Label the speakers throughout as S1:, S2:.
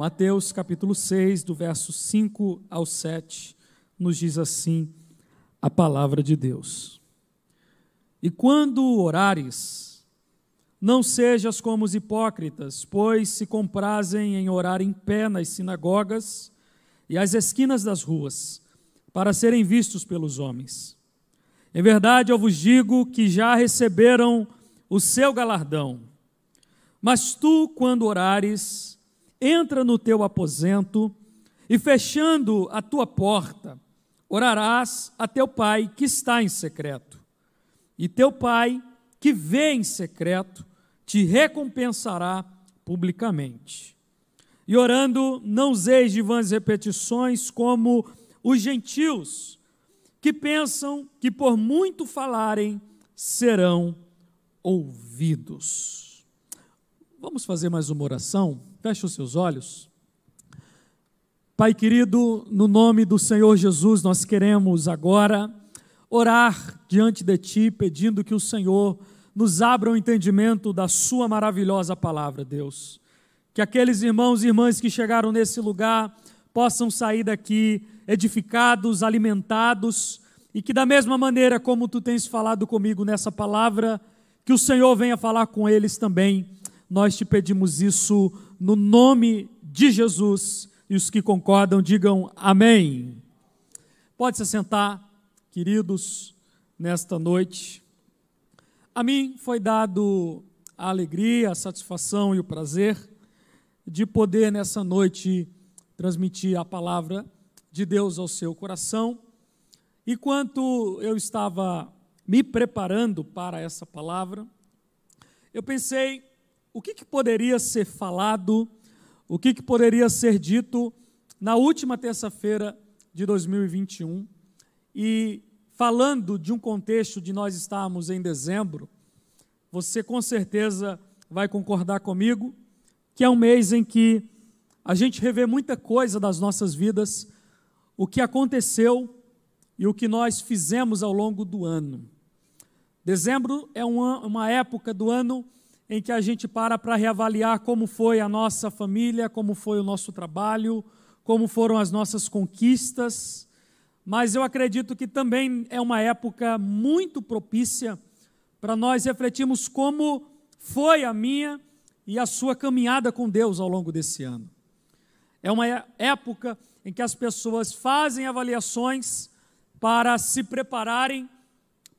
S1: Mateus capítulo 6, do verso 5 ao 7, nos diz assim a palavra de Deus. E quando orares, não sejas como os hipócritas, pois se comprazem em orar em pé nas sinagogas e às esquinas das ruas, para serem vistos pelos homens. Em verdade, eu vos digo que já receberam o seu galardão. Mas tu, quando orares, entra no teu aposento e, fechando a tua porta, orarás a teu pai que está em secreto. E teu pai, que vê em secreto, te recompensará publicamente. E orando, não useis de vãs repetições como os gentios, que pensam que por muito falarem serão ouvidos. Vamos fazer mais uma oração? Feche os seus olhos. Pai querido, no nome do Senhor Jesus, nós queremos agora orar diante de Ti, pedindo que o Senhor nos abra o entendimento da Sua maravilhosa palavra, Deus. Que aqueles irmãos e irmãs que chegaram nesse lugar possam sair daqui edificados, alimentados, e que da mesma maneira como Tu tens falado comigo nessa palavra, que o Senhor venha falar com eles também. Nós te pedimos isso no nome de Jesus. E os que concordam, digam amém. Pode se sentar, queridos, nesta noite. A mim foi dado a alegria, a satisfação e o prazer de poder nessa noite transmitir a palavra de Deus ao seu coração. E quanto eu estava me preparando para essa palavra, eu pensei o que, que poderia ser falado, o que, que poderia ser dito na última terça-feira de 2021 e falando de um contexto de nós estarmos em dezembro, você com certeza vai concordar comigo que é um mês em que a gente revê muita coisa das nossas vidas, o que aconteceu e o que nós fizemos ao longo do ano. Dezembro é uma, uma época do ano em que a gente para para reavaliar como foi a nossa família, como foi o nosso trabalho, como foram as nossas conquistas. Mas eu acredito que também é uma época muito propícia para nós refletirmos como foi a minha e a sua caminhada com Deus ao longo desse ano. É uma época em que as pessoas fazem avaliações para se prepararem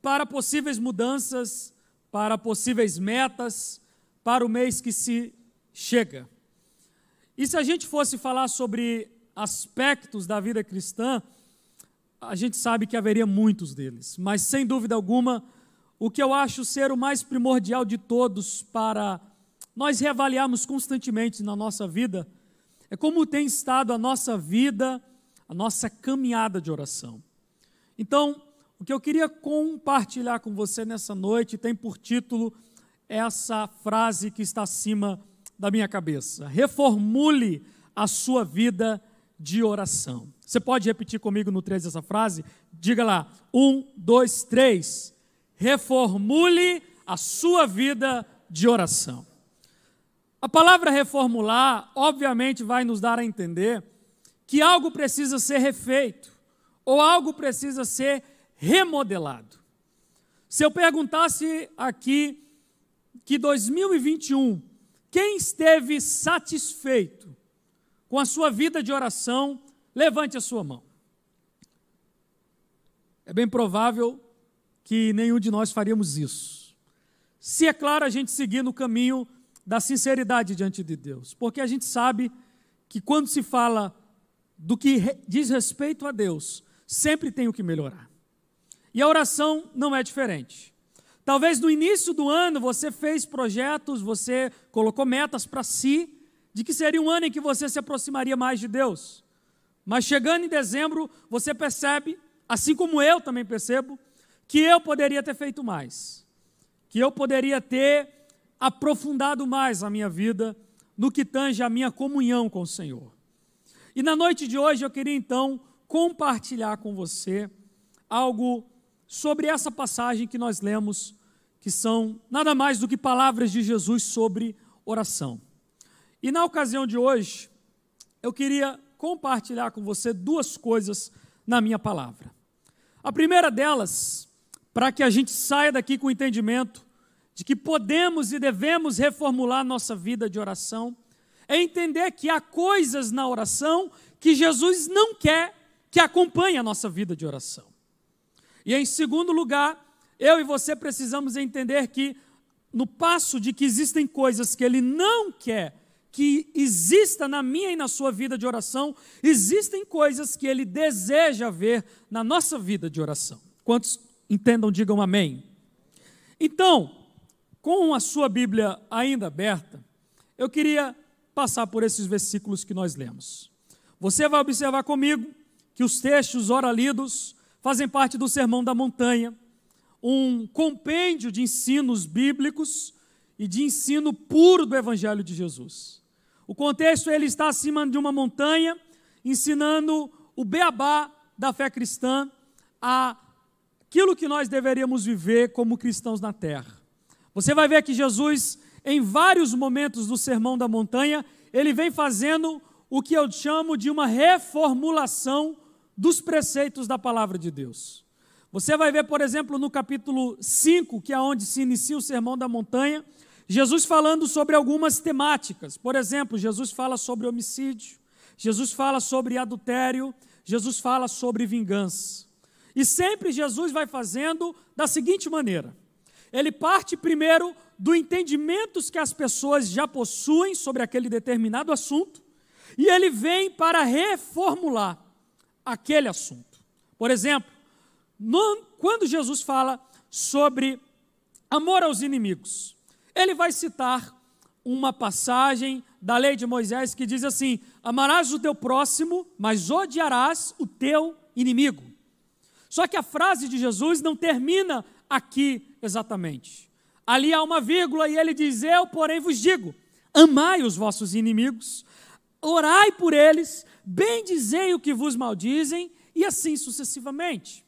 S1: para possíveis mudanças, para possíveis metas, para o mês que se chega. E se a gente fosse falar sobre aspectos da vida cristã, a gente sabe que haveria muitos deles, mas sem dúvida alguma, o que eu acho ser o mais primordial de todos para nós reavaliarmos constantemente na nossa vida é como tem estado a nossa vida, a nossa caminhada de oração. Então, o que eu queria compartilhar com você nessa noite tem por título essa frase que está acima da minha cabeça. Reformule a sua vida de oração. Você pode repetir comigo no 3 essa frase? Diga lá: um, dois, três. Reformule a sua vida de oração. A palavra reformular, obviamente, vai nos dar a entender que algo precisa ser refeito, ou algo precisa ser remodelado. Se eu perguntasse aqui que 2021, quem esteve satisfeito com a sua vida de oração, levante a sua mão. É bem provável que nenhum de nós faríamos isso. Se é claro a gente seguir no caminho da sinceridade diante de Deus, porque a gente sabe que quando se fala do que diz respeito a Deus, sempre tem o que melhorar. E a oração não é diferente. Talvez no início do ano você fez projetos, você colocou metas para si, de que seria um ano em que você se aproximaria mais de Deus. Mas chegando em dezembro, você percebe, assim como eu também percebo, que eu poderia ter feito mais, que eu poderia ter aprofundado mais a minha vida no que tange a minha comunhão com o Senhor. E na noite de hoje eu queria então compartilhar com você algo sobre essa passagem que nós lemos, que são nada mais do que palavras de Jesus sobre oração. E na ocasião de hoje, eu queria compartilhar com você duas coisas na minha palavra. A primeira delas, para que a gente saia daqui com o entendimento de que podemos e devemos reformular nossa vida de oração, é entender que há coisas na oração que Jesus não quer que acompanhe a nossa vida de oração. E em segundo lugar, eu e você precisamos entender que no passo de que existem coisas que ele não quer que exista na minha e na sua vida de oração, existem coisas que ele deseja ver na nossa vida de oração. Quantos entendam, digam amém. Então, com a sua Bíblia ainda aberta, eu queria passar por esses versículos que nós lemos. Você vai observar comigo que os textos ora lidos fazem parte do Sermão da Montanha, um compêndio de ensinos bíblicos e de ensino puro do Evangelho de Jesus. O contexto ele está acima de uma montanha, ensinando o beabá da fé cristã, aquilo que nós deveríamos viver como cristãos na terra. Você vai ver que Jesus, em vários momentos do Sermão da Montanha, ele vem fazendo o que eu chamo de uma reformulação dos preceitos da palavra de Deus. Você vai ver, por exemplo, no capítulo 5, que é onde se inicia o Sermão da Montanha, Jesus falando sobre algumas temáticas. Por exemplo, Jesus fala sobre homicídio, Jesus fala sobre adultério, Jesus fala sobre vingança. E sempre Jesus vai fazendo da seguinte maneira: ele parte primeiro do entendimento que as pessoas já possuem sobre aquele determinado assunto, e ele vem para reformular aquele assunto. Por exemplo, no, quando Jesus fala sobre amor aos inimigos, ele vai citar uma passagem da lei de Moisés que diz assim: Amarás o teu próximo, mas odiarás o teu inimigo. Só que a frase de Jesus não termina aqui exatamente. Ali há uma vírgula e ele diz: Eu, porém, vos digo: amai os vossos inimigos, orai por eles, bendizei o que vos maldizem, e assim sucessivamente.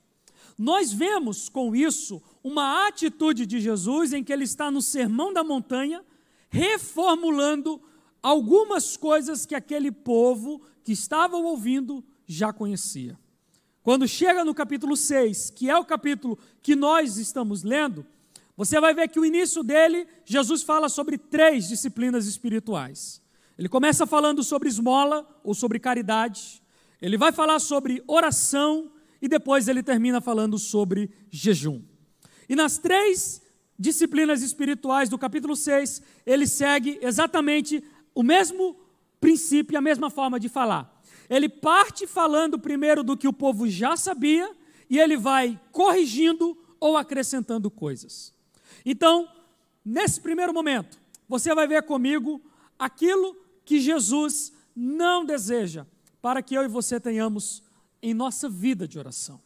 S1: Nós vemos com isso uma atitude de Jesus em que ele está no Sermão da Montanha, reformulando algumas coisas que aquele povo que estava ouvindo já conhecia. Quando chega no capítulo 6, que é o capítulo que nós estamos lendo, você vai ver que o início dele, Jesus fala sobre três disciplinas espirituais. Ele começa falando sobre esmola ou sobre caridade, ele vai falar sobre oração e depois ele termina falando sobre jejum. E nas três disciplinas espirituais do capítulo 6, ele segue exatamente o mesmo princípio a mesma forma de falar. Ele parte falando primeiro do que o povo já sabia e ele vai corrigindo ou acrescentando coisas. Então, nesse primeiro momento, você vai ver comigo aquilo que Jesus não deseja para que eu e você tenhamos em nossa vida de oração.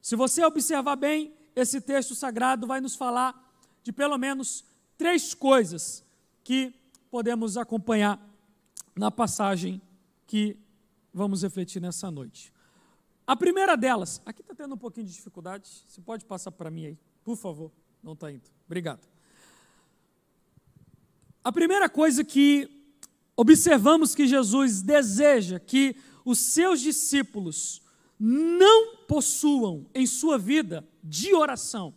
S1: Se você observar bem, esse texto sagrado vai nos falar de pelo menos três coisas que podemos acompanhar na passagem que vamos refletir nessa noite. A primeira delas, aqui está tendo um pouquinho de dificuldade, você pode passar para mim aí, por favor, não está indo. Obrigado. A primeira coisa que observamos que Jesus deseja que os seus discípulos não possuam em sua vida de oração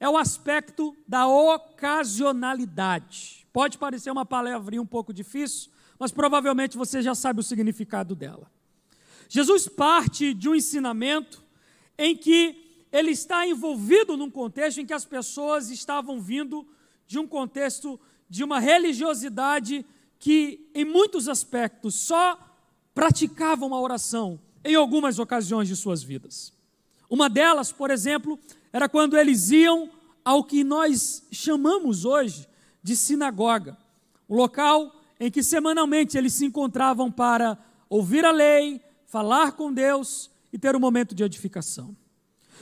S1: é o aspecto da ocasionalidade. Pode parecer uma palavrinha um pouco difícil, mas provavelmente você já sabe o significado dela. Jesus parte de um ensinamento em que ele está envolvido num contexto em que as pessoas estavam vindo de um contexto de uma religiosidade que, em muitos aspectos, só praticavam a oração em algumas ocasiões de suas vidas. Uma delas, por exemplo, era quando eles iam ao que nós chamamos hoje de sinagoga, o local em que semanalmente eles se encontravam para ouvir a lei, falar com Deus e ter um momento de edificação.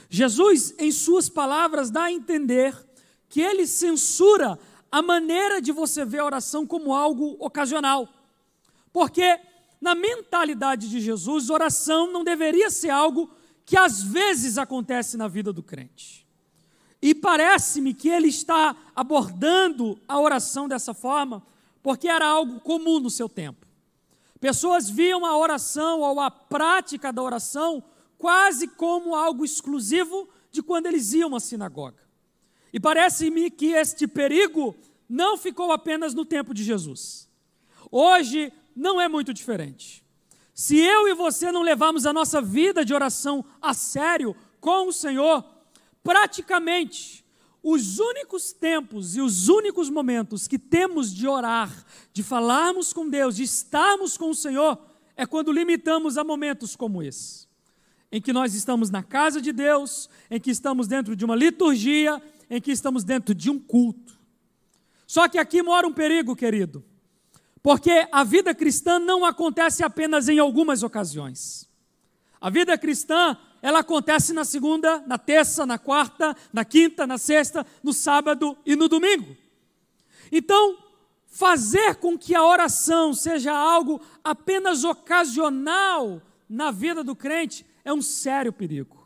S1: Jesus, em suas palavras, dá a entender que ele censura a maneira de você ver a oração como algo ocasional. Porque na mentalidade de Jesus, oração não deveria ser algo que às vezes acontece na vida do crente. E parece-me que ele está abordando a oração dessa forma, porque era algo comum no seu tempo. Pessoas viam a oração ou a prática da oração quase como algo exclusivo de quando eles iam à sinagoga. E parece-me que este perigo não ficou apenas no tempo de Jesus. Hoje não é muito diferente. Se eu e você não levarmos a nossa vida de oração a sério com o Senhor, praticamente os únicos tempos e os únicos momentos que temos de orar, de falarmos com Deus, de estarmos com o Senhor, é quando limitamos a momentos como esse, em que nós estamos na casa de Deus, em que estamos dentro de uma liturgia, em que estamos dentro de um culto. Só que aqui mora um perigo, querido, porque a vida cristã não acontece apenas em algumas ocasiões. A vida cristã ela acontece na segunda, na terça, na quarta, na quinta, na sexta, no sábado e no domingo. Então, fazer com que a oração seja algo apenas ocasional na vida do crente é um sério perigo.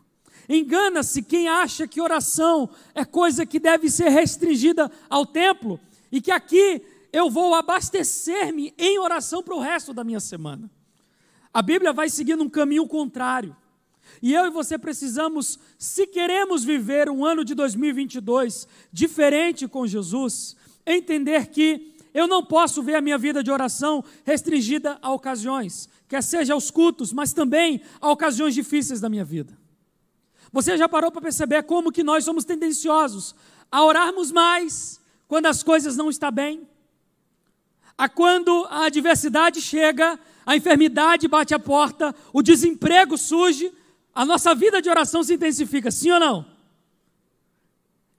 S1: Engana-se quem acha que oração é coisa que deve ser restringida ao templo e que aqui eu vou abastecer-me em oração para o resto da minha semana. A Bíblia vai seguindo um caminho contrário. E eu e você precisamos, se queremos viver um ano de 2022 diferente com Jesus, entender que eu não posso ver a minha vida de oração restringida a ocasiões, quer seja aos cultos, mas também a ocasiões difíceis da minha vida. Você já parou para perceber como que nós somos tendenciosos a orarmos mais quando as coisas não estão bem? A quando a adversidade chega, a enfermidade bate a porta, o desemprego surge, a nossa vida de oração se intensifica, sim ou não?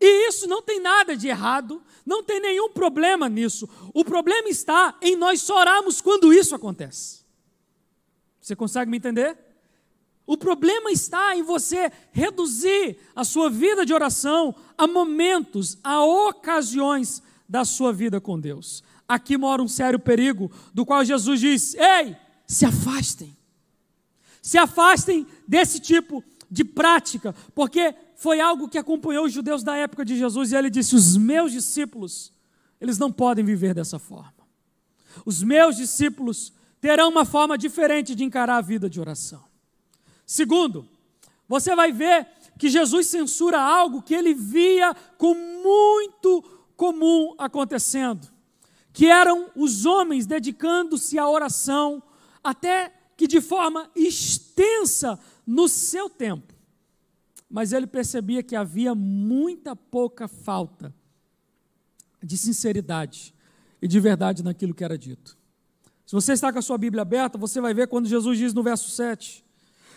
S1: E isso não tem nada de errado, não tem nenhum problema nisso. O problema está em nós só orarmos quando isso acontece. Você consegue me entender? O problema está em você reduzir a sua vida de oração a momentos, a ocasiões da sua vida com Deus. Aqui mora um sério perigo, do qual Jesus diz: Ei, se afastem. Se afastem desse tipo de prática, porque foi algo que acompanhou os judeus da época de Jesus e ele disse: Os meus discípulos, eles não podem viver dessa forma. Os meus discípulos terão uma forma diferente de encarar a vida de oração. Segundo, você vai ver que Jesus censura algo que ele via com muito comum acontecendo, que eram os homens dedicando-se à oração até que de forma extensa no seu tempo. Mas ele percebia que havia muita pouca falta de sinceridade e de verdade naquilo que era dito. Se você está com a sua Bíblia aberta, você vai ver quando Jesus diz no verso 7: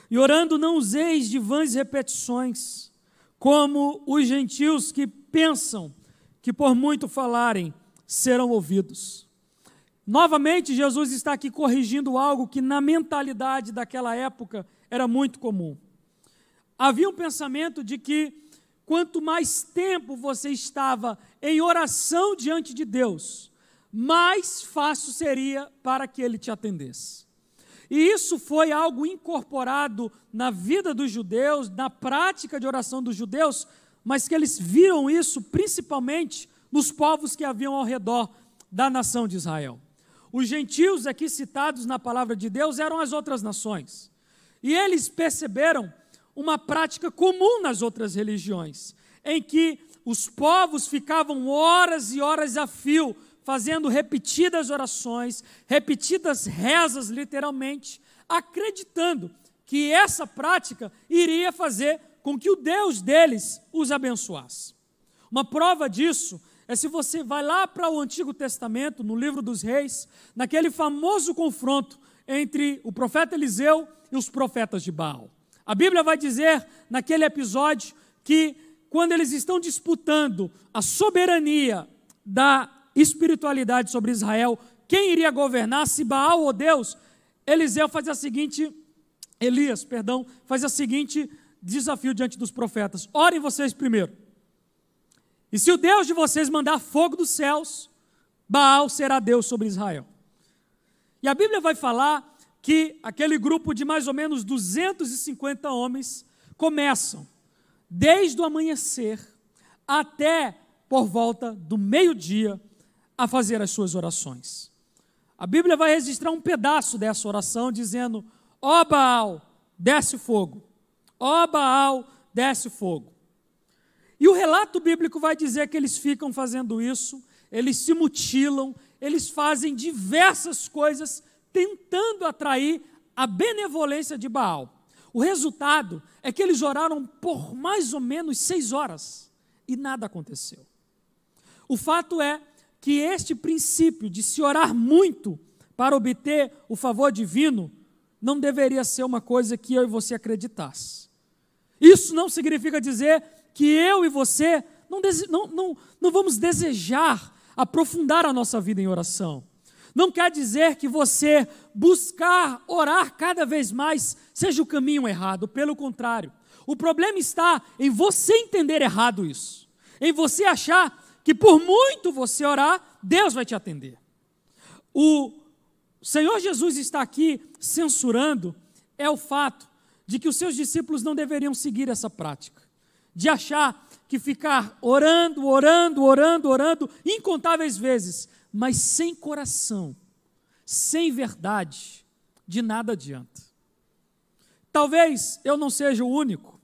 S1: E orando não useis de vãs repetições, como os gentios que pensam que por muito falarem serão ouvidos. Novamente, Jesus está aqui corrigindo algo que na mentalidade daquela época era muito comum. Havia um pensamento de que quanto mais tempo você estava em oração diante de Deus, mais fácil seria para que ele te atendesse. E isso foi algo incorporado na vida dos judeus, na prática de oração dos judeus, mas que eles viram isso principalmente nos povos que haviam ao redor da nação de Israel. Os gentios aqui citados na palavra de Deus eram as outras nações. E eles perceberam uma prática comum nas outras religiões, em que os povos ficavam horas e horas a fio fazendo repetidas orações, repetidas rezas, literalmente, acreditando que essa prática iria fazer com que o Deus deles os abençoasse. Uma prova disso é se você vai lá para o Antigo Testamento, no livro dos Reis, naquele famoso confronto entre o profeta Eliseu e os profetas de Baal. A Bíblia vai dizer naquele episódio que quando eles estão disputando a soberania da espiritualidade sobre Israel, quem iria governar, se Baal ou Deus, Eliseu faz a seguinte, Elias, perdão, faz a seguinte desafio diante dos profetas: orem vocês primeiro. E se o Deus de vocês mandar fogo dos céus, Baal será Deus sobre Israel. E a Bíblia vai falar que aquele grupo de mais ou menos 250 homens começam desde o amanhecer até por volta do meio-dia a fazer as suas orações. a Bíblia vai registrar um pedaço dessa oração dizendo: Ó Baal, desce fogo. Ó Baal, desce fogo. E o relato bíblico vai dizer que eles ficam fazendo isso, eles se mutilam, eles fazem diversas coisas tentando atrair a benevolência de Baal. O resultado é que eles oraram por mais ou menos seis horas e nada aconteceu. O fato é que este princípio de se orar muito para obter o favor divino não deveria ser uma coisa que eu e você acreditasse. Isso não significa dizer que eu e você não, não, não, não vamos desejar aprofundar a nossa vida em oração. Não quer dizer que você buscar orar cada vez mais seja o caminho errado, pelo contrário. O problema está em você entender errado isso, em você achar que por muito você orar, Deus vai te atender. O Senhor Jesus está aqui censurando é o fato de que os seus discípulos não deveriam seguir essa prática, de achar que ficar orando, orando, orando, orando incontáveis vezes, mas sem coração, sem verdade, de nada adianta. Talvez eu não seja o único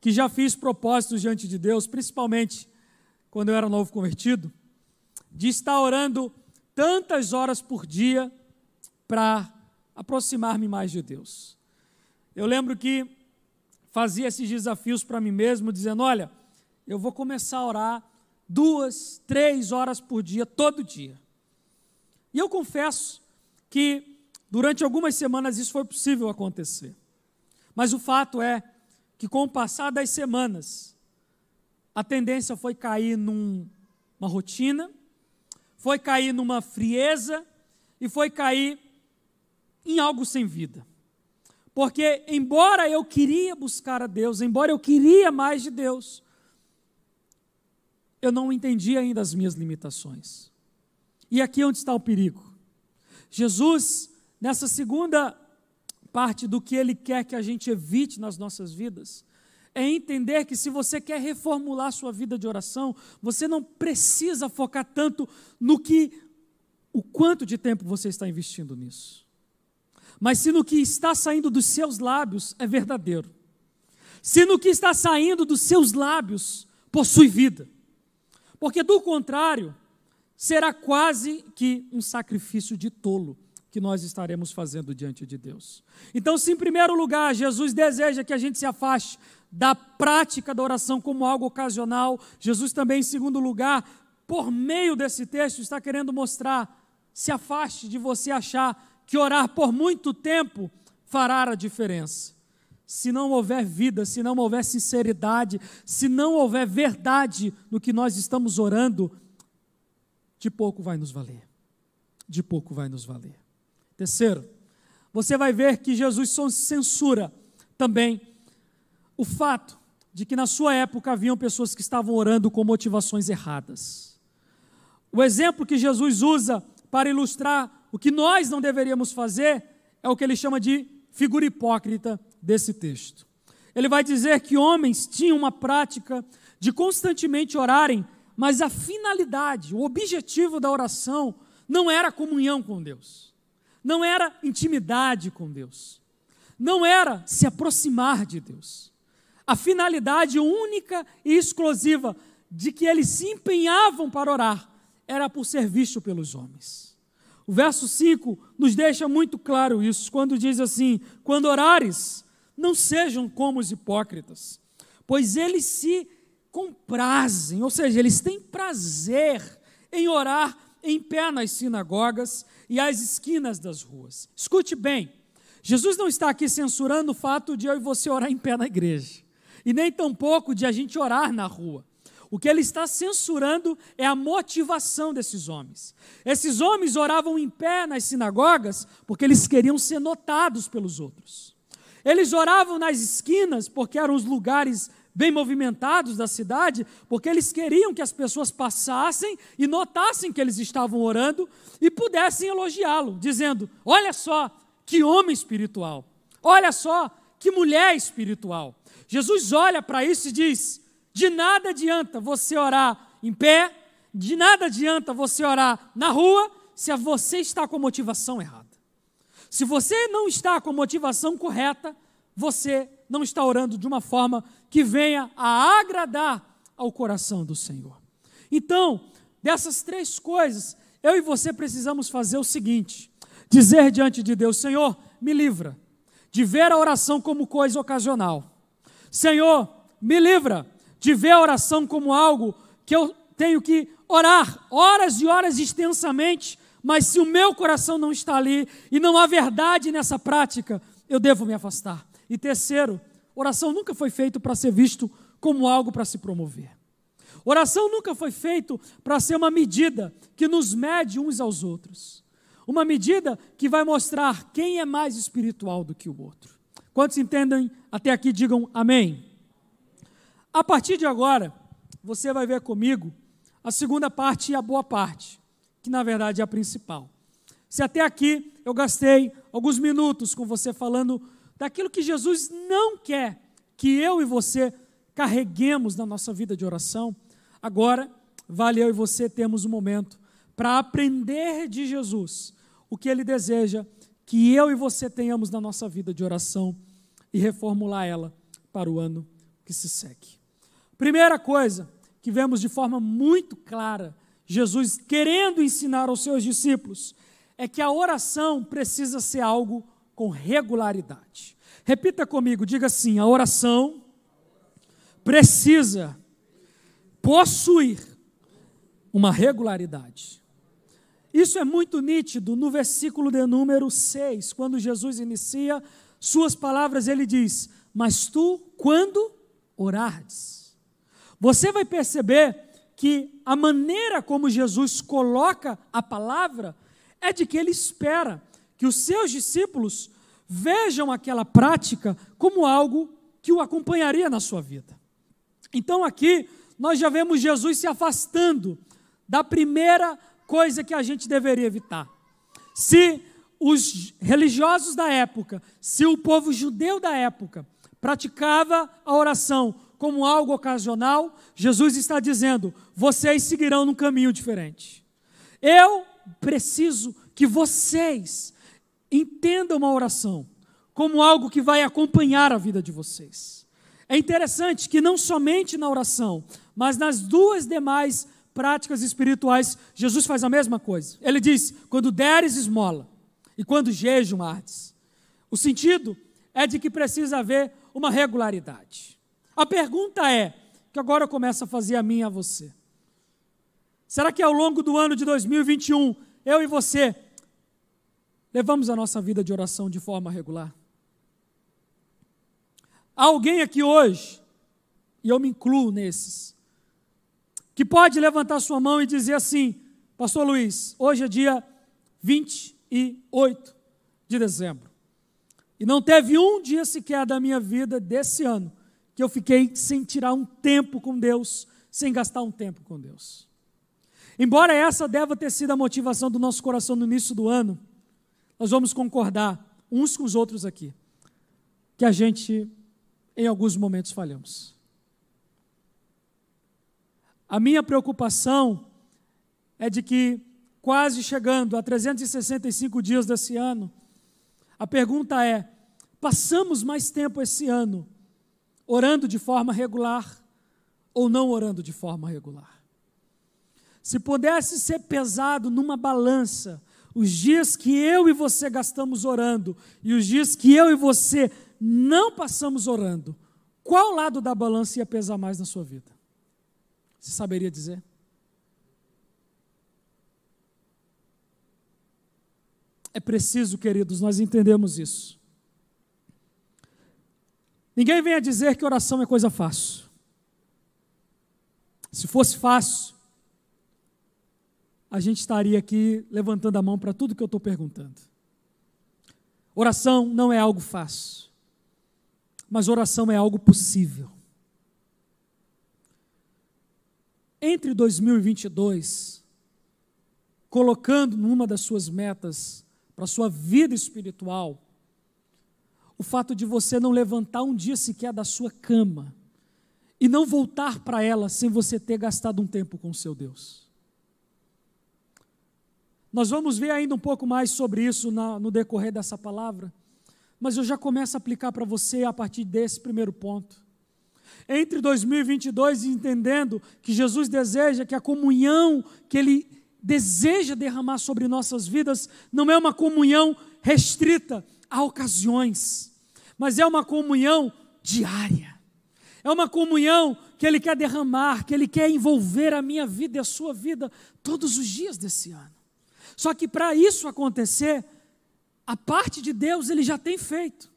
S1: que já fiz propósitos diante de Deus, principalmente quando eu era novo convertido, de estar orando tantas horas por dia para aproximar-me mais de Deus. Eu lembro que fazia esses desafios para mim mesmo, dizendo: Olha, eu vou começar a orar duas, três horas por dia, todo dia. E eu confesso que durante algumas semanas isso foi possível acontecer. Mas o fato é que com o passar das semanas, a tendência foi cair numa rotina, foi cair numa frieza e foi cair em algo sem vida. Porque, embora eu queria buscar a Deus, embora eu queria mais de Deus, eu não entendi ainda as minhas limitações. E aqui é onde está o perigo. Jesus, nessa segunda parte do que ele quer que a gente evite nas nossas vidas, é entender que se você quer reformular sua vida de oração, você não precisa focar tanto no que o quanto de tempo você está investindo nisso. Mas se no que está saindo dos seus lábios é verdadeiro. Se no que está saindo dos seus lábios possui vida. Porque do contrário, será quase que um sacrifício de tolo que nós estaremos fazendo diante de Deus. Então, se em primeiro lugar Jesus deseja que a gente se afaste da prática da oração como algo ocasional, Jesus também, em segundo lugar, por meio desse texto, está querendo mostrar: se afaste de você achar que orar por muito tempo fará a diferença. Se não houver vida, se não houver sinceridade, se não houver verdade no que nós estamos orando, de pouco vai nos valer. De pouco vai nos valer. Terceiro, você vai ver que Jesus censura também o fato de que na sua época haviam pessoas que estavam orando com motivações erradas. O exemplo que Jesus usa para ilustrar o que nós não deveríamos fazer é o que ele chama de figura hipócrita desse texto. Ele vai dizer que homens tinham uma prática de constantemente orarem, mas a finalidade, o objetivo da oração não era comunhão com Deus, não era intimidade com Deus, não era se aproximar de Deus a finalidade única e exclusiva de que eles se empenhavam para orar era por ser visto pelos homens. O verso 5 nos deixa muito claro isso, quando diz assim: Quando orares, não sejam como os hipócritas, pois eles se comprazem, ou seja, eles têm prazer em orar em pé nas sinagogas e às esquinas das ruas. Escute bem, Jesus não está aqui censurando o fato de eu e você orar em pé na igreja e nem tampouco de a gente orar na rua. O que ele está censurando é a motivação desses homens. Esses homens oravam em pé nas sinagogas porque eles queriam ser notados pelos outros. Eles oravam nas esquinas porque eram os lugares bem movimentados da cidade, porque eles queriam que as pessoas passassem e notassem que eles estavam orando e pudessem elogiá-lo, dizendo: Olha só que homem espiritual, olha só que mulher espiritual. Jesus olha para isso e diz: de nada adianta você orar em pé, de nada adianta você orar na rua, se você está com a motivação errada. Se você não está com a motivação correta, você não está orando de uma forma que venha a agradar ao coração do Senhor. Então, dessas três coisas, eu e você precisamos fazer o seguinte: dizer diante de Deus, Senhor, me livra de ver a oração como coisa ocasional. Senhor, me livra de ver a oração como algo que eu tenho que orar horas e horas extensamente, mas se o meu coração não está ali e não há verdade nessa prática, eu devo me afastar. E terceiro, oração nunca foi feito para ser visto como algo para se promover. Oração nunca foi feito para ser uma medida que nos mede uns aos outros. Uma medida que vai mostrar quem é mais espiritual do que o outro. Quantos entendem até aqui, digam amém. A partir de agora, você vai ver comigo a segunda parte e a boa parte, que na verdade é a principal. Se até aqui eu gastei alguns minutos com você falando daquilo que Jesus não quer que eu e você carreguemos na nossa vida de oração, Agora, vale eu e você termos um momento para aprender de Jesus o que ele deseja que eu e você tenhamos na nossa vida de oração e reformular ela para o ano que se segue. Primeira coisa que vemos de forma muito clara, Jesus querendo ensinar aos seus discípulos, é que a oração precisa ser algo com regularidade. Repita comigo, diga assim: a oração precisa possuir uma regularidade. Isso é muito nítido no versículo de número 6, quando Jesus inicia suas palavras, ele diz: Mas tu, quando orardes, você vai perceber que a maneira como Jesus coloca a palavra é de que ele espera que os seus discípulos vejam aquela prática como algo que o acompanharia na sua vida. Então, aqui, nós já vemos Jesus se afastando da primeira coisa que a gente deveria evitar. Se os religiosos da época, se o povo judeu da época praticava a oração como algo ocasional, Jesus está dizendo: vocês seguirão num caminho diferente. Eu preciso que vocês entendam a oração como algo que vai acompanhar a vida de vocês. É interessante que não somente na oração, mas nas duas demais práticas espirituais, Jesus faz a mesma coisa. Ele diz: quando deres esmola e quando jejuardes. O sentido é de que precisa haver uma regularidade. A pergunta é, que agora eu começo a fazer a minha a você. Será que ao longo do ano de 2021, eu e você levamos a nossa vida de oração de forma regular? Há alguém aqui hoje, e eu me incluo nesses, que pode levantar sua mão e dizer assim: Pastor Luiz, hoje é dia 28 de dezembro. E não teve um dia sequer da minha vida desse ano que eu fiquei sem tirar um tempo com Deus, sem gastar um tempo com Deus. Embora essa deva ter sido a motivação do nosso coração no início do ano, nós vamos concordar uns com os outros aqui, que a gente, em alguns momentos, falhamos. A minha preocupação é de que, quase chegando a 365 dias desse ano, a pergunta é: passamos mais tempo esse ano orando de forma regular ou não orando de forma regular? Se pudesse ser pesado numa balança, os dias que eu e você gastamos orando e os dias que eu e você não passamos orando, qual lado da balança ia pesar mais na sua vida? Você saberia dizer? É preciso, queridos, nós entendemos isso. Ninguém venha dizer que oração é coisa fácil. Se fosse fácil, a gente estaria aqui levantando a mão para tudo que eu estou perguntando. Oração não é algo fácil, mas oração é algo possível. Entre 2022, colocando numa das suas metas para a sua vida espiritual, o fato de você não levantar um dia sequer da sua cama e não voltar para ela sem você ter gastado um tempo com o seu Deus. Nós vamos ver ainda um pouco mais sobre isso na, no decorrer dessa palavra, mas eu já começo a aplicar para você a partir desse primeiro ponto. Entre 2022, entendendo que Jesus deseja que a comunhão que Ele deseja derramar sobre nossas vidas não é uma comunhão restrita a ocasiões, mas é uma comunhão diária. É uma comunhão que Ele quer derramar, que Ele quer envolver a minha vida e a sua vida todos os dias desse ano. Só que para isso acontecer, a parte de Deus Ele já tem feito.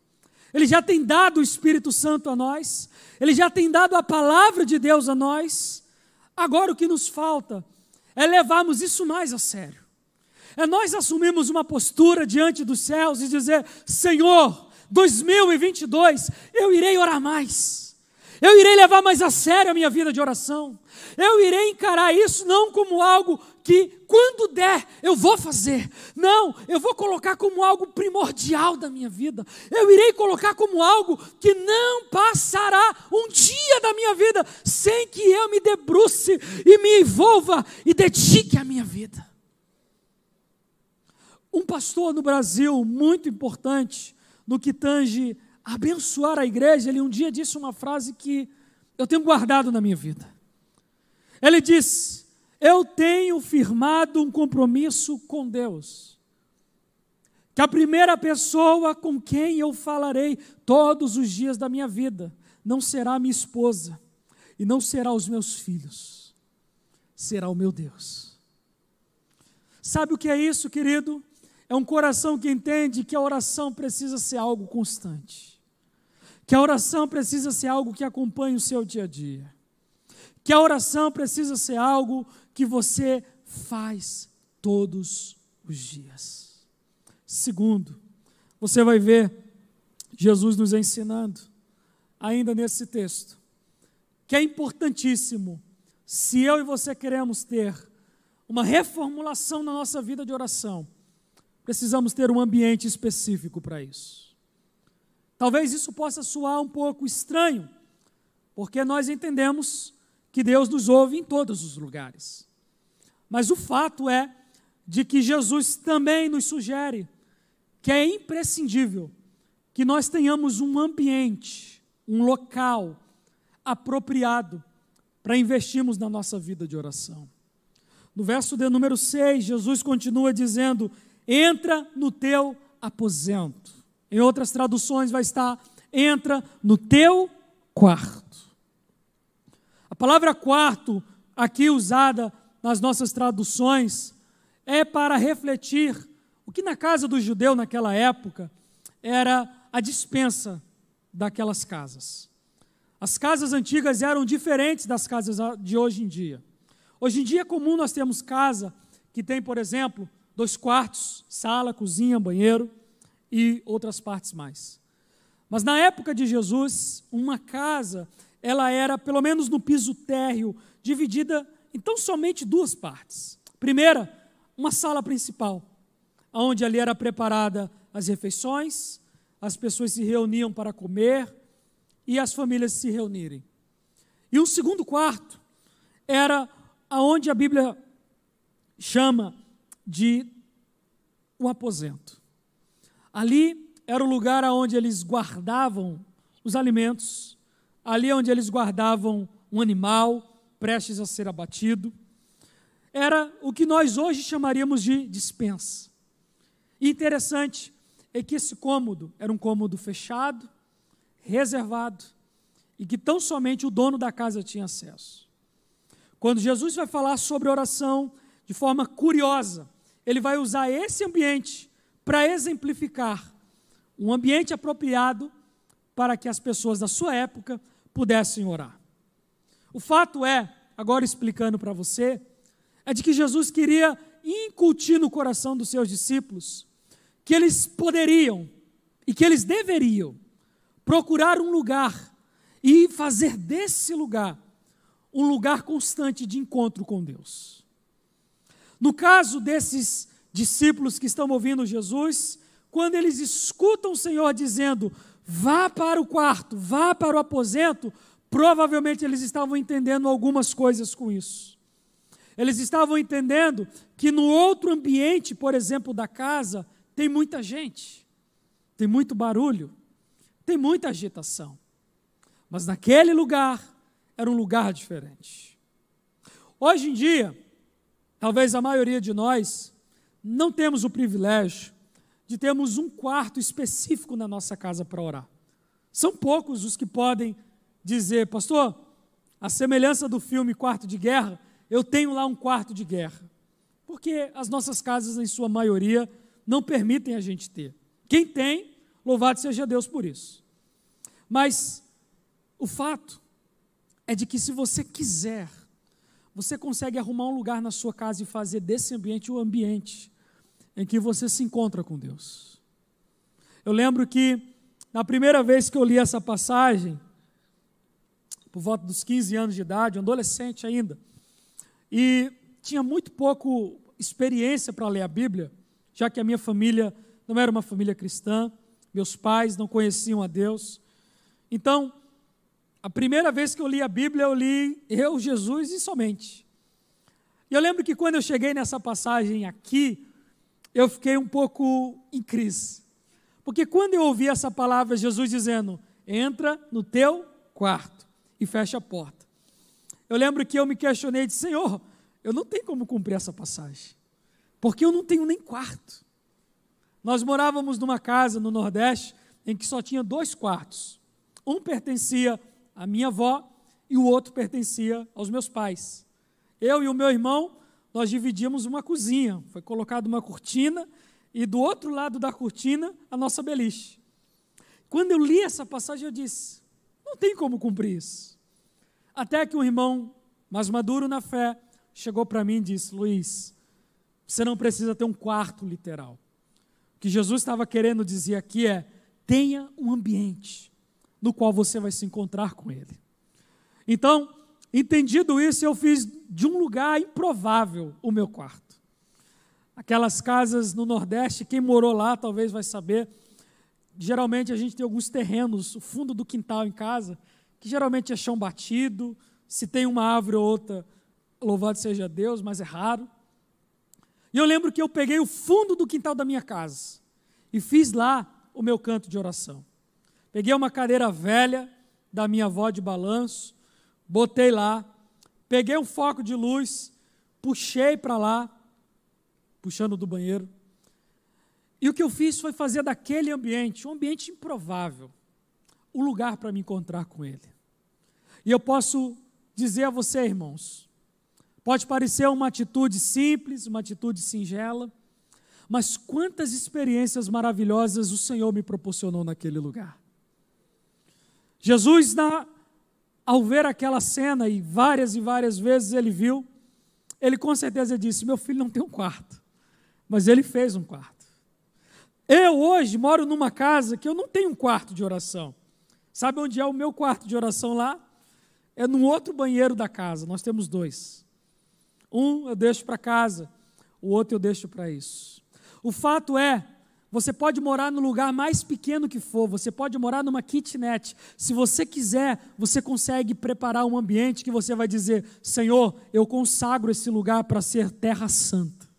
S1: Ele já tem dado o Espírito Santo a nós, Ele já tem dado a palavra de Deus a nós. Agora o que nos falta é levarmos isso mais a sério. É nós assumirmos uma postura diante dos céus e dizer: Senhor, 2022 eu irei orar mais. Eu irei levar mais a sério a minha vida de oração. Eu irei encarar isso não como algo que, quando der, eu vou fazer. Não, eu vou colocar como algo primordial da minha vida. Eu irei colocar como algo que não passará um dia da minha vida sem que eu me debruce e me envolva e dedique a minha vida. Um pastor no Brasil muito importante no que tange abençoar a igreja, ele um dia disse uma frase que eu tenho guardado na minha vida. Ele disse: Eu tenho firmado um compromisso com Deus, que a primeira pessoa com quem eu falarei todos os dias da minha vida não será minha esposa e não será os meus filhos, será o meu Deus. Sabe o que é isso, querido? É um coração que entende que a oração precisa ser algo constante, que a oração precisa ser algo que acompanhe o seu dia a dia, que a oração precisa ser algo que você faz todos os dias. Segundo, você vai ver Jesus nos ensinando, ainda nesse texto, que é importantíssimo, se eu e você queremos ter uma reformulação na nossa vida de oração, precisamos ter um ambiente específico para isso. Talvez isso possa soar um pouco estranho, porque nós entendemos que Deus nos ouve em todos os lugares. Mas o fato é de que Jesus também nos sugere que é imprescindível que nós tenhamos um ambiente, um local apropriado para investirmos na nossa vida de oração. No verso de número 6, Jesus continua dizendo: entra no teu aposento. Em outras traduções vai estar: entra no teu quarto. A palavra quarto, aqui usada nas nossas traduções, é para refletir o que na casa do judeu naquela época era a dispensa daquelas casas. As casas antigas eram diferentes das casas de hoje em dia. Hoje em dia é comum nós termos casa que tem, por exemplo, dois quartos, sala, cozinha, banheiro e outras partes mais. Mas na época de Jesus, uma casa, ela era, pelo menos no piso térreo, dividida em tão somente duas partes. Primeira, uma sala principal, onde ali era preparada as refeições, as pessoas se reuniam para comer e as famílias se reunirem. E um segundo quarto era aonde a Bíblia chama de um aposento. Ali era o lugar onde eles guardavam os alimentos, ali onde eles guardavam um animal prestes a ser abatido. Era o que nós hoje chamaríamos de dispensa. E interessante é que esse cômodo era um cômodo fechado, reservado, e que tão somente o dono da casa tinha acesso. Quando Jesus vai falar sobre oração de forma curiosa, ele vai usar esse ambiente para exemplificar um ambiente apropriado para que as pessoas da sua época pudessem orar. O fato é, agora explicando para você, é de que Jesus queria incutir no coração dos seus discípulos que eles poderiam e que eles deveriam procurar um lugar e fazer desse lugar um lugar constante de encontro com Deus. No caso desses discípulos que estão ouvindo Jesus, quando eles escutam o Senhor dizendo: vá para o quarto, vá para o aposento, provavelmente eles estavam entendendo algumas coisas com isso. Eles estavam entendendo que no outro ambiente, por exemplo, da casa, tem muita gente, tem muito barulho, tem muita agitação. Mas naquele lugar era um lugar diferente. Hoje em dia, talvez a maioria de nós não temos o privilégio de termos um quarto específico na nossa casa para orar. São poucos os que podem dizer, pastor, a semelhança do filme Quarto de Guerra, eu tenho lá um quarto de guerra. Porque as nossas casas, em sua maioria, não permitem a gente ter. Quem tem, louvado seja Deus por isso. Mas o fato é de que se você quiser, você consegue arrumar um lugar na sua casa e fazer desse ambiente o ambiente em que você se encontra com Deus. Eu lembro que na primeira vez que eu li essa passagem, por volta dos 15 anos de idade, adolescente ainda, e tinha muito pouco experiência para ler a Bíblia, já que a minha família não era uma família cristã, meus pais não conheciam a Deus. Então, a primeira vez que eu li a Bíblia, eu li eu, Jesus e somente. E eu lembro que quando eu cheguei nessa passagem aqui, eu fiquei um pouco em crise. Porque quando eu ouvi essa palavra, Jesus dizendo: entra no teu quarto e fecha a porta. Eu lembro que eu me questionei e disse: Senhor, eu não tenho como cumprir essa passagem porque eu não tenho nem quarto. Nós morávamos numa casa no Nordeste em que só tinha dois quartos. Um pertencia à minha avó e o outro pertencia aos meus pais. Eu e o meu irmão, nós dividíamos uma cozinha. Foi colocada uma cortina e do outro lado da cortina a nossa beliche. Quando eu li essa passagem, eu disse: não tem como cumprir isso. Até que um irmão mais maduro na fé chegou para mim e disse: Luiz, você não precisa ter um quarto literal. O que Jesus estava querendo dizer aqui é: tenha um ambiente no qual você vai se encontrar com Ele. Então, entendido isso, eu fiz de um lugar improvável o meu quarto. Aquelas casas no Nordeste, quem morou lá talvez vai saber. Geralmente a gente tem alguns terrenos, o fundo do quintal em casa, que geralmente é chão batido. Se tem uma árvore ou outra, louvado seja Deus, mas é raro. E eu lembro que eu peguei o fundo do quintal da minha casa e fiz lá o meu canto de oração. Peguei uma cadeira velha da minha avó de balanço, botei lá, peguei um foco de luz, puxei para lá, puxando do banheiro. E o que eu fiz foi fazer daquele ambiente, um ambiente improvável, o um lugar para me encontrar com Ele. E eu posso dizer a você, irmãos, Pode parecer uma atitude simples, uma atitude singela, mas quantas experiências maravilhosas o Senhor me proporcionou naquele lugar. Jesus, na, ao ver aquela cena, e várias e várias vezes ele viu, ele com certeza disse: Meu filho não tem um quarto, mas ele fez um quarto. Eu hoje moro numa casa que eu não tenho um quarto de oração. Sabe onde é o meu quarto de oração lá? É no outro banheiro da casa, nós temos dois. Um eu deixo para casa, o outro eu deixo para isso. O fato é, você pode morar no lugar mais pequeno que for, você pode morar numa kitnet. Se você quiser, você consegue preparar um ambiente que você vai dizer: Senhor, eu consagro esse lugar para ser terra santa.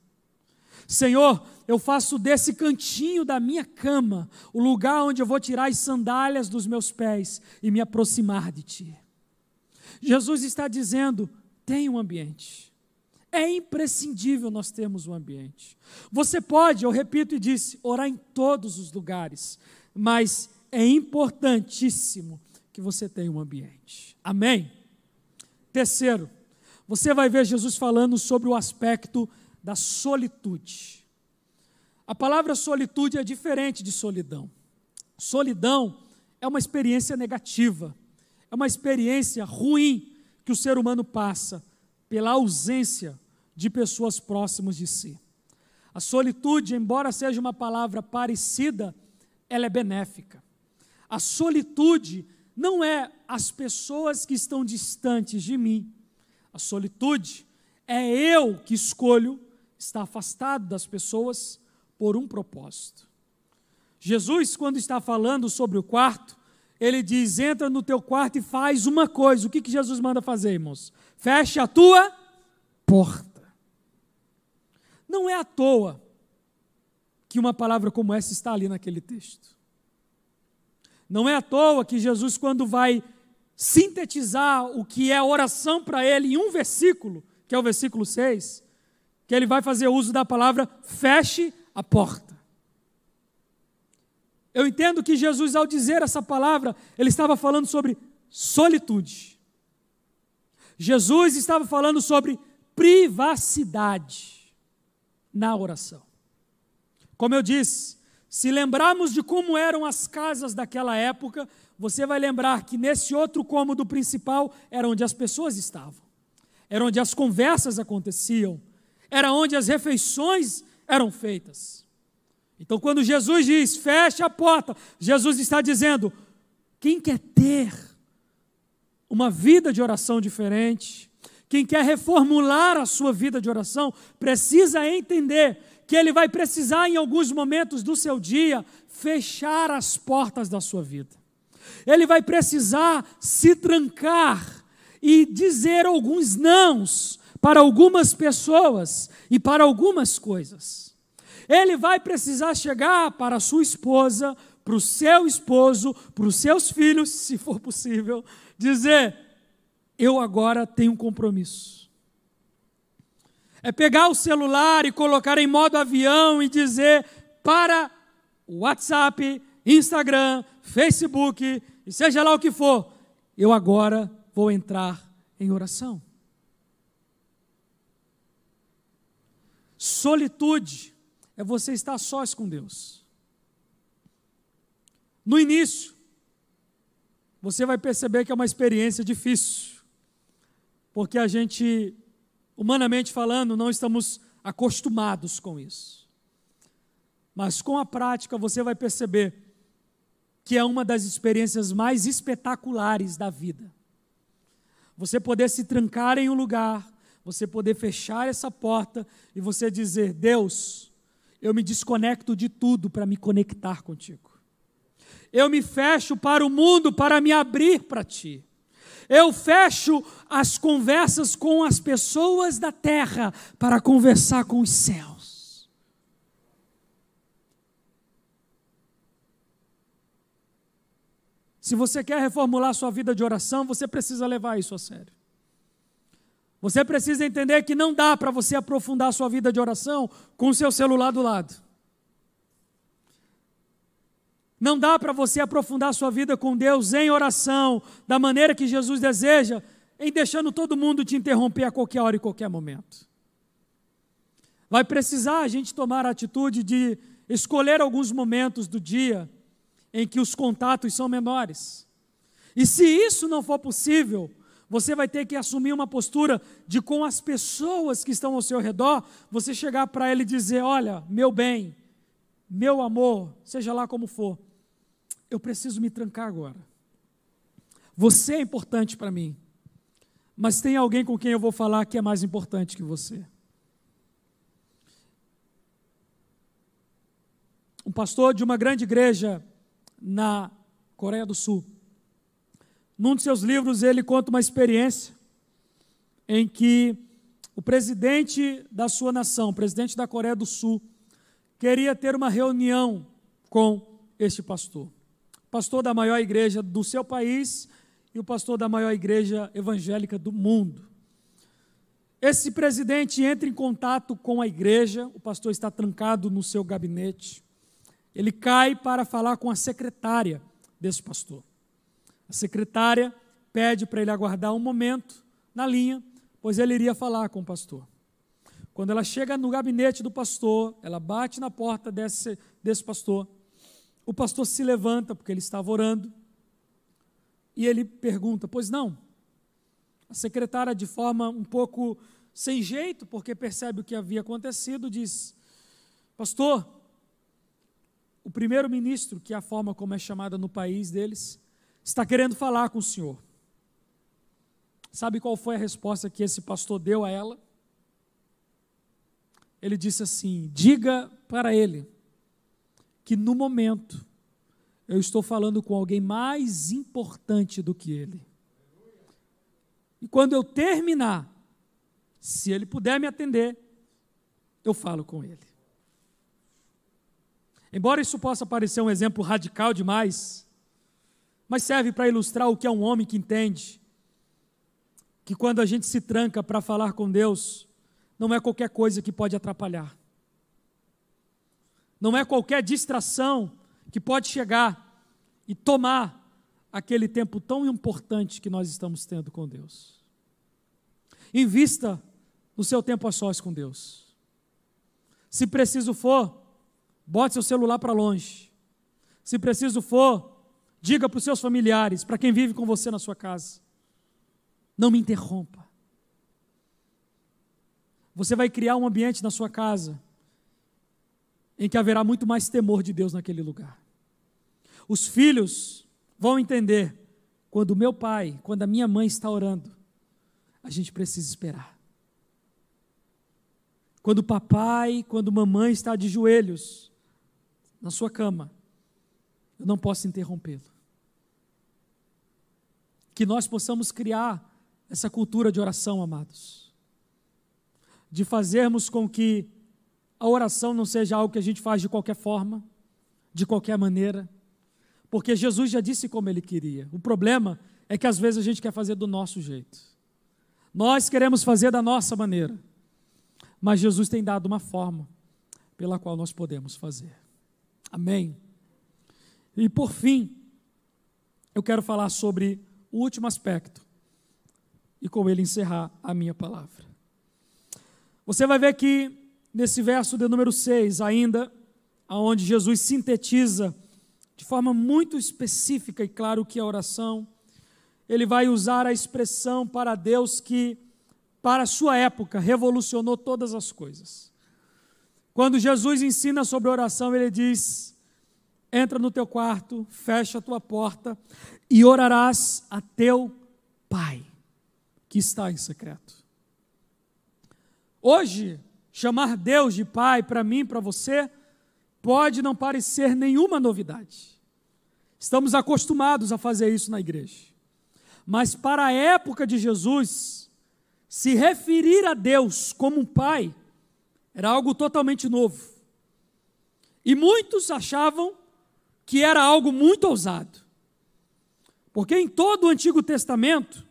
S1: Senhor, eu faço desse cantinho da minha cama o lugar onde eu vou tirar as sandálias dos meus pés e me aproximar de Ti. Jesus está dizendo: tem um ambiente. É imprescindível nós termos um ambiente. Você pode, eu repito e disse, orar em todos os lugares, mas é importantíssimo que você tenha um ambiente. Amém? Terceiro, você vai ver Jesus falando sobre o aspecto da solitude. A palavra solitude é diferente de solidão. Solidão é uma experiência negativa, é uma experiência ruim que o ser humano passa pela ausência de pessoas próximas de si. A solitude, embora seja uma palavra parecida, ela é benéfica. A solitude não é as pessoas que estão distantes de mim. A solitude é eu que escolho estar afastado das pessoas por um propósito. Jesus, quando está falando sobre o quarto, ele diz: entra no teu quarto e faz uma coisa. O que, que Jesus manda fazer, irmãos? Feche a tua porta. Não é à toa que uma palavra como essa está ali naquele texto. Não é à toa que Jesus, quando vai sintetizar o que é oração para ele em um versículo, que é o versículo 6, que ele vai fazer uso da palavra feche a porta. Eu entendo que Jesus, ao dizer essa palavra, ele estava falando sobre solitude. Jesus estava falando sobre privacidade na oração. Como eu disse, se lembrarmos de como eram as casas daquela época, você vai lembrar que nesse outro cômodo principal era onde as pessoas estavam, era onde as conversas aconteciam, era onde as refeições eram feitas. Então, quando Jesus diz, feche a porta, Jesus está dizendo: quem quer ter uma vida de oração diferente, quem quer reformular a sua vida de oração, precisa entender que ele vai precisar, em alguns momentos do seu dia, fechar as portas da sua vida. Ele vai precisar se trancar e dizer alguns nãos para algumas pessoas e para algumas coisas. Ele vai precisar chegar para a sua esposa, para o seu esposo, para os seus filhos, se for possível, dizer: Eu agora tenho um compromisso. É pegar o celular e colocar em modo avião e dizer para WhatsApp, Instagram, Facebook, e seja lá o que for, eu agora vou entrar em oração. Solitude é você estar sós com Deus. No início, você vai perceber que é uma experiência difícil, porque a gente, humanamente falando, não estamos acostumados com isso. Mas com a prática você vai perceber que é uma das experiências mais espetaculares da vida. Você poder se trancar em um lugar você poder fechar essa porta e você dizer: Deus, eu me desconecto de tudo para me conectar contigo. Eu me fecho para o mundo para me abrir para ti. Eu fecho as conversas com as pessoas da terra para conversar com os céus. Se você quer reformular sua vida de oração, você precisa levar isso a sério. Você precisa entender que não dá para você aprofundar sua vida de oração com o seu celular do lado. Não dá para você aprofundar sua vida com Deus em oração, da maneira que Jesus deseja, em deixando todo mundo te interromper a qualquer hora e qualquer momento. Vai precisar a gente tomar a atitude de escolher alguns momentos do dia em que os contatos são menores. E se isso não for possível, você vai ter que assumir uma postura de com as pessoas que estão ao seu redor, você chegar para ele e dizer: Olha, meu bem, meu amor, seja lá como for, eu preciso me trancar agora. Você é importante para mim, mas tem alguém com quem eu vou falar que é mais importante que você. Um pastor de uma grande igreja na Coreia do Sul num de seus livros, ele conta uma experiência em que o presidente da sua nação, o presidente da Coreia do Sul, queria ter uma reunião com este pastor. Pastor da maior igreja do seu país e o pastor da maior igreja evangélica do mundo. Esse presidente entra em contato com a igreja, o pastor está trancado no seu gabinete. Ele cai para falar com a secretária desse pastor. A secretária pede para ele aguardar um momento na linha, pois ele iria falar com o pastor. Quando ela chega no gabinete do pastor, ela bate na porta desse, desse pastor. O pastor se levanta, porque ele estava orando, e ele pergunta: Pois não? A secretária, de forma um pouco sem jeito, porque percebe o que havia acontecido, diz: Pastor, o primeiro-ministro, que é a forma como é chamada no país deles, está querendo falar com o Senhor. Sabe qual foi a resposta que esse pastor deu a ela? Ele disse assim: Diga para ele que no momento eu estou falando com alguém mais importante do que ele. E quando eu terminar, se ele puder me atender, eu falo com Ele. Embora isso possa parecer um exemplo radical demais, mas serve para ilustrar o que é um homem que entende que quando a gente se tranca para falar com Deus, não é qualquer coisa que pode atrapalhar. Não é qualquer distração que pode chegar e tomar aquele tempo tão importante que nós estamos tendo com Deus. Invista no seu tempo a sós com Deus. Se preciso for, bote seu celular para longe. Se preciso for, diga para os seus familiares, para quem vive com você na sua casa. Não me interrompa. Você vai criar um ambiente na sua casa em que haverá muito mais temor de Deus naquele lugar. Os filhos vão entender quando o meu pai, quando a minha mãe está orando, a gente precisa esperar. Quando o papai, quando mamãe está de joelhos na sua cama, eu não posso interrompê-lo. Que nós possamos criar essa cultura de oração, amados. De fazermos com que a oração não seja algo que a gente faz de qualquer forma, de qualquer maneira, porque Jesus já disse como ele queria. O problema é que às vezes a gente quer fazer do nosso jeito. Nós queremos fazer da nossa maneira, mas Jesus tem dado uma forma pela qual nós podemos fazer. Amém. E por fim, eu quero falar sobre o último aspecto e com ele encerrar a minha palavra. Você vai ver que nesse verso de número 6, ainda, aonde Jesus sintetiza de forma muito específica e claro que é oração, ele vai usar a expressão para Deus que, para a sua época, revolucionou todas as coisas. Quando Jesus ensina sobre oração, ele diz: entra no teu quarto, fecha a tua porta e orarás a teu Pai que está em secreto. Hoje, chamar Deus de Pai para mim, para você, pode não parecer nenhuma novidade. Estamos acostumados a fazer isso na igreja. Mas para a época de Jesus, se referir a Deus como um pai era algo totalmente novo. E muitos achavam que era algo muito ousado. Porque em todo o Antigo Testamento,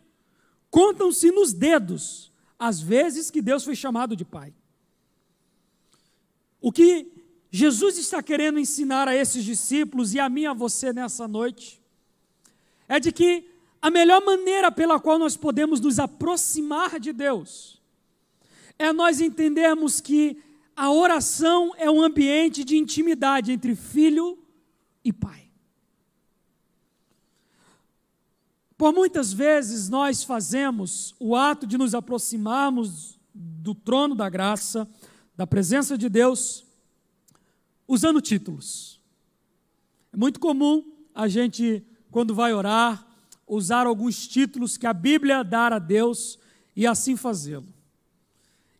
S1: Contam-se nos dedos as vezes que Deus foi chamado de Pai. O que Jesus está querendo ensinar a esses discípulos e a mim a você nessa noite é de que a melhor maneira pela qual nós podemos nos aproximar de Deus é nós entendermos que a oração é um ambiente de intimidade entre filho e pai. Por muitas vezes nós fazemos o ato de nos aproximarmos do trono da graça, da presença de Deus, usando títulos. É muito comum a gente, quando vai orar, usar alguns títulos que a Bíblia dá a Deus e assim fazê-lo.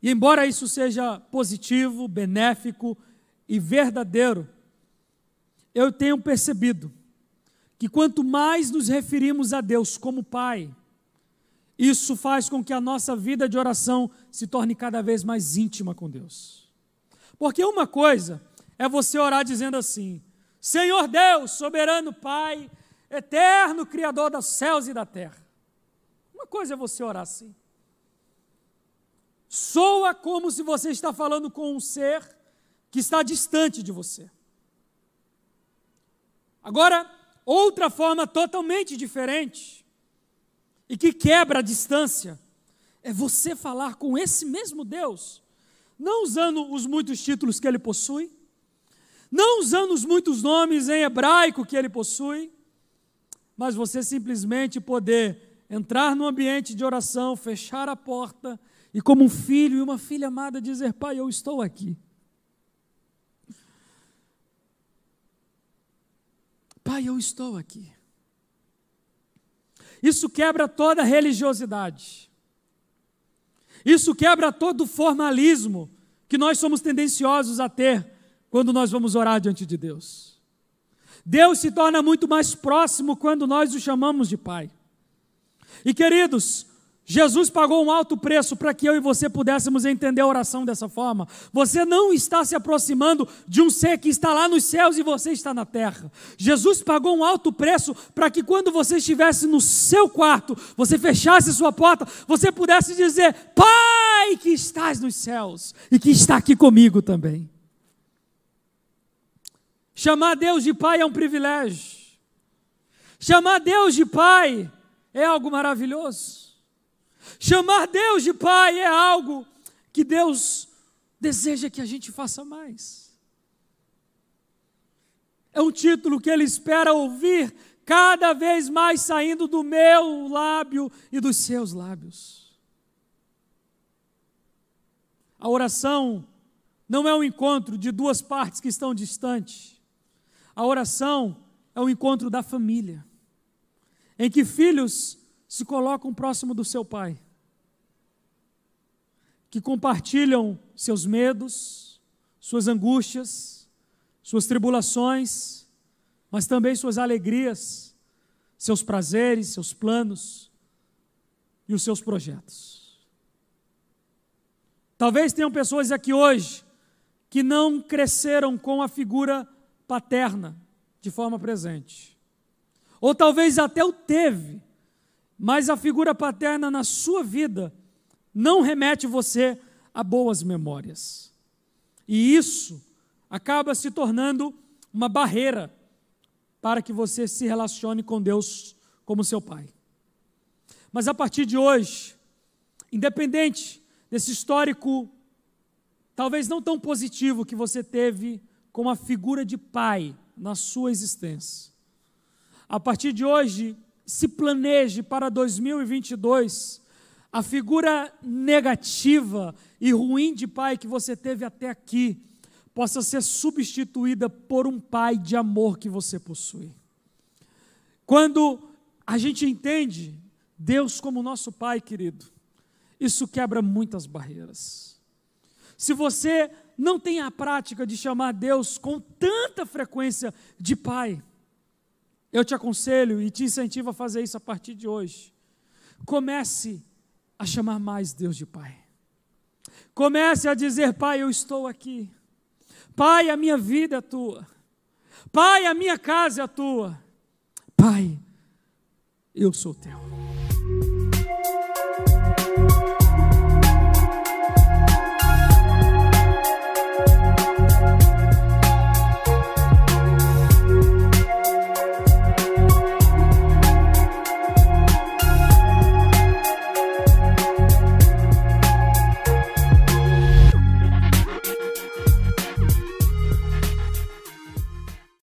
S1: E embora isso seja positivo, benéfico e verdadeiro, eu tenho percebido que quanto mais nos referimos a Deus como Pai, isso faz com que a nossa vida de oração se torne cada vez mais íntima com Deus. Porque uma coisa é você orar dizendo assim: Senhor Deus, soberano Pai, eterno Criador dos céus e da terra. Uma coisa é você orar assim. Soa como se você está falando com um ser que está distante de você. Agora, Outra forma totalmente diferente e que quebra a distância é você falar com esse mesmo Deus, não usando os muitos títulos que ele possui, não usando os muitos nomes em hebraico que ele possui, mas você simplesmente poder entrar no ambiente de oração, fechar a porta e, como um filho e uma filha amada, dizer: Pai, eu estou aqui. Pai, eu estou aqui. Isso quebra toda religiosidade. Isso quebra todo formalismo que nós somos tendenciosos a ter quando nós vamos orar diante de Deus. Deus se torna muito mais próximo quando nós o chamamos de Pai. E queridos, Jesus pagou um alto preço para que eu e você pudéssemos entender a oração dessa forma. Você não está se aproximando de um ser que está lá nos céus e você está na terra. Jesus pagou um alto preço para que quando você estivesse no seu quarto, você fechasse sua porta, você pudesse dizer: Pai que estás nos céus e que está aqui comigo também. Chamar Deus de Pai é um privilégio. Chamar Deus de Pai é algo maravilhoso. Chamar Deus de Pai é algo que Deus deseja que a gente faça mais. É um título que Ele espera ouvir cada vez mais saindo do meu lábio e dos seus lábios. A oração não é um encontro de duas partes que estão distantes. A oração é o encontro da família, em que filhos se colocam próximo do seu pai, que compartilham seus medos, suas angústias, suas tribulações, mas também suas alegrias, seus prazeres, seus planos e os seus projetos. Talvez tenham pessoas aqui hoje que não cresceram com a figura paterna de forma presente. Ou talvez até o teve, mas a figura paterna na sua vida não remete você a boas memórias. E isso acaba se tornando uma barreira para que você se relacione com Deus como seu pai. Mas a partir de hoje, independente desse histórico, talvez não tão positivo que você teve com a figura de pai na sua existência, a partir de hoje, se planeje para 2022 a figura negativa e ruim de pai que você teve até aqui possa ser substituída por um pai de amor que você possui. Quando a gente entende Deus como nosso pai, querido, isso quebra muitas barreiras. Se você não tem a prática de chamar Deus com tanta frequência de pai, eu te aconselho e te incentivo a fazer isso a partir de hoje. Comece a chamar mais Deus de Pai. Comece a dizer: Pai, eu estou aqui. Pai, a minha vida é tua. Pai, a minha casa é tua. Pai, eu sou teu.